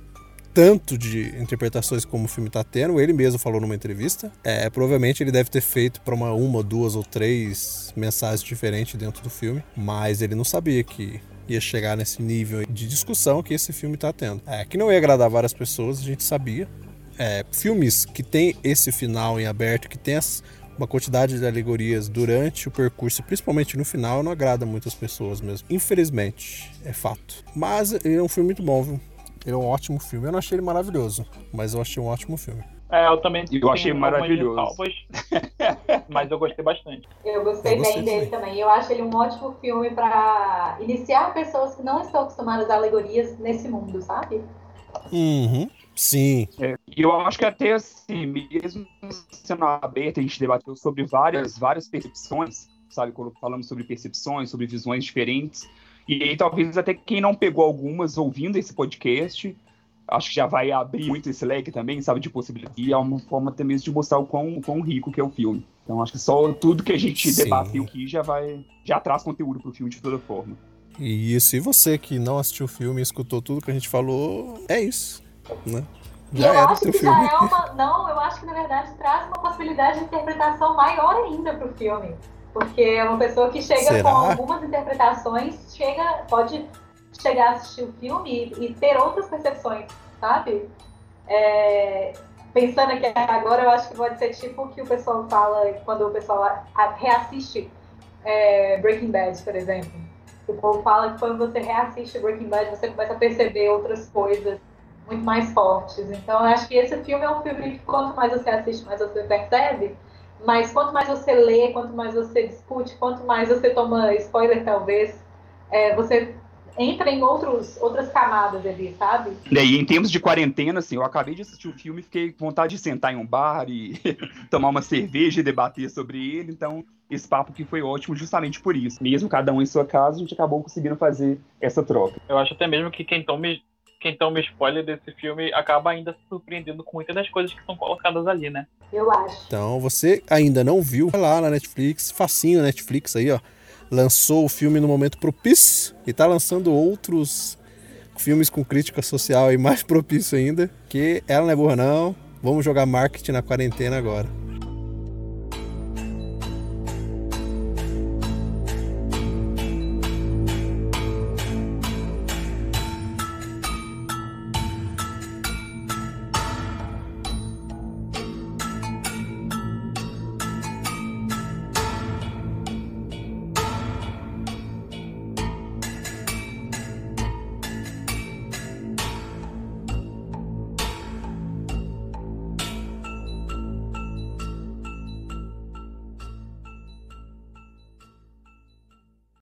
tanto de interpretações como o filme está tendo. Ele mesmo falou numa entrevista. É, provavelmente ele deve ter feito para uma, uma, duas ou três mensagens diferentes dentro do filme, mas ele não sabia que ia chegar nesse nível de discussão que esse filme está tendo. É, que não ia agradar várias pessoas, a gente sabia. É, filmes que tem esse final em aberto, que tem as, uma quantidade de alegorias durante o percurso, principalmente no final, não agrada muitas pessoas mesmo. Infelizmente, é fato. Mas ele é um filme muito bom, viu? Ele é um ótimo filme. Eu não achei ele maravilhoso, mas eu achei um ótimo filme. É, eu também Eu achei maravilhoso. ressalvas, mas eu gostei bastante. Eu gostei, Eu gostei bem dele também. Eu acho ele um ótimo filme para iniciar pessoas que não estão acostumadas a alegorias nesse mundo, sabe? Uhum. Sim. É, e eu acho que até assim, mesmo sendo aberto, a gente debateu sobre várias, várias percepções, sabe? Quando falamos sobre percepções, sobre visões diferentes. E aí, talvez até quem não pegou algumas ouvindo esse podcast, acho que já vai abrir muito esse leque também, sabe? De possibilidades. E é uma forma até mesmo de mostrar o quão, o quão rico que é o filme. Então, acho que só tudo que a gente Sim. debateu aqui já vai. já traz conteúdo pro filme de toda forma. E isso, e você que não assistiu o filme e escutou tudo que a gente falou, é isso, né? Já eu era acho que filme. já é uma. Não, eu acho que na verdade traz uma possibilidade de interpretação maior ainda pro filme. Porque é uma pessoa que chega Será? com algumas interpretações, chega, pode chegar a assistir o filme e, e ter outras percepções, sabe? É, pensando aqui agora, eu acho que pode ser tipo o que o pessoal fala quando o pessoal reassiste é, Breaking Bad, por exemplo. O povo fala que quando você reassiste Breaking Bad, você começa a perceber outras coisas muito mais fortes. Então, eu acho que esse filme é um filme que quanto mais você assiste, mais você percebe. Mas quanto mais você lê, quanto mais você discute, quanto mais você toma spoiler, talvez, é, você entra em outros, outras camadas ali, sabe? E aí, em termos de quarentena, assim, eu acabei de assistir o filme e fiquei com vontade de sentar em um bar e tomar uma cerveja e debater sobre ele. Então, esse papo que foi ótimo justamente por isso. Mesmo cada um em sua casa, a gente acabou conseguindo fazer essa troca. Eu acho até mesmo que quem toma, quem toma spoiler desse filme acaba ainda se surpreendendo com muitas das coisas que são colocadas ali, né? Eu acho. Então, você ainda não viu, vai lá na Netflix, facinho Netflix aí, ó. Lançou o filme no momento propício e tá lançando outros filmes com crítica social aí mais propício ainda, que ela não é burra não. Vamos jogar marketing na quarentena agora.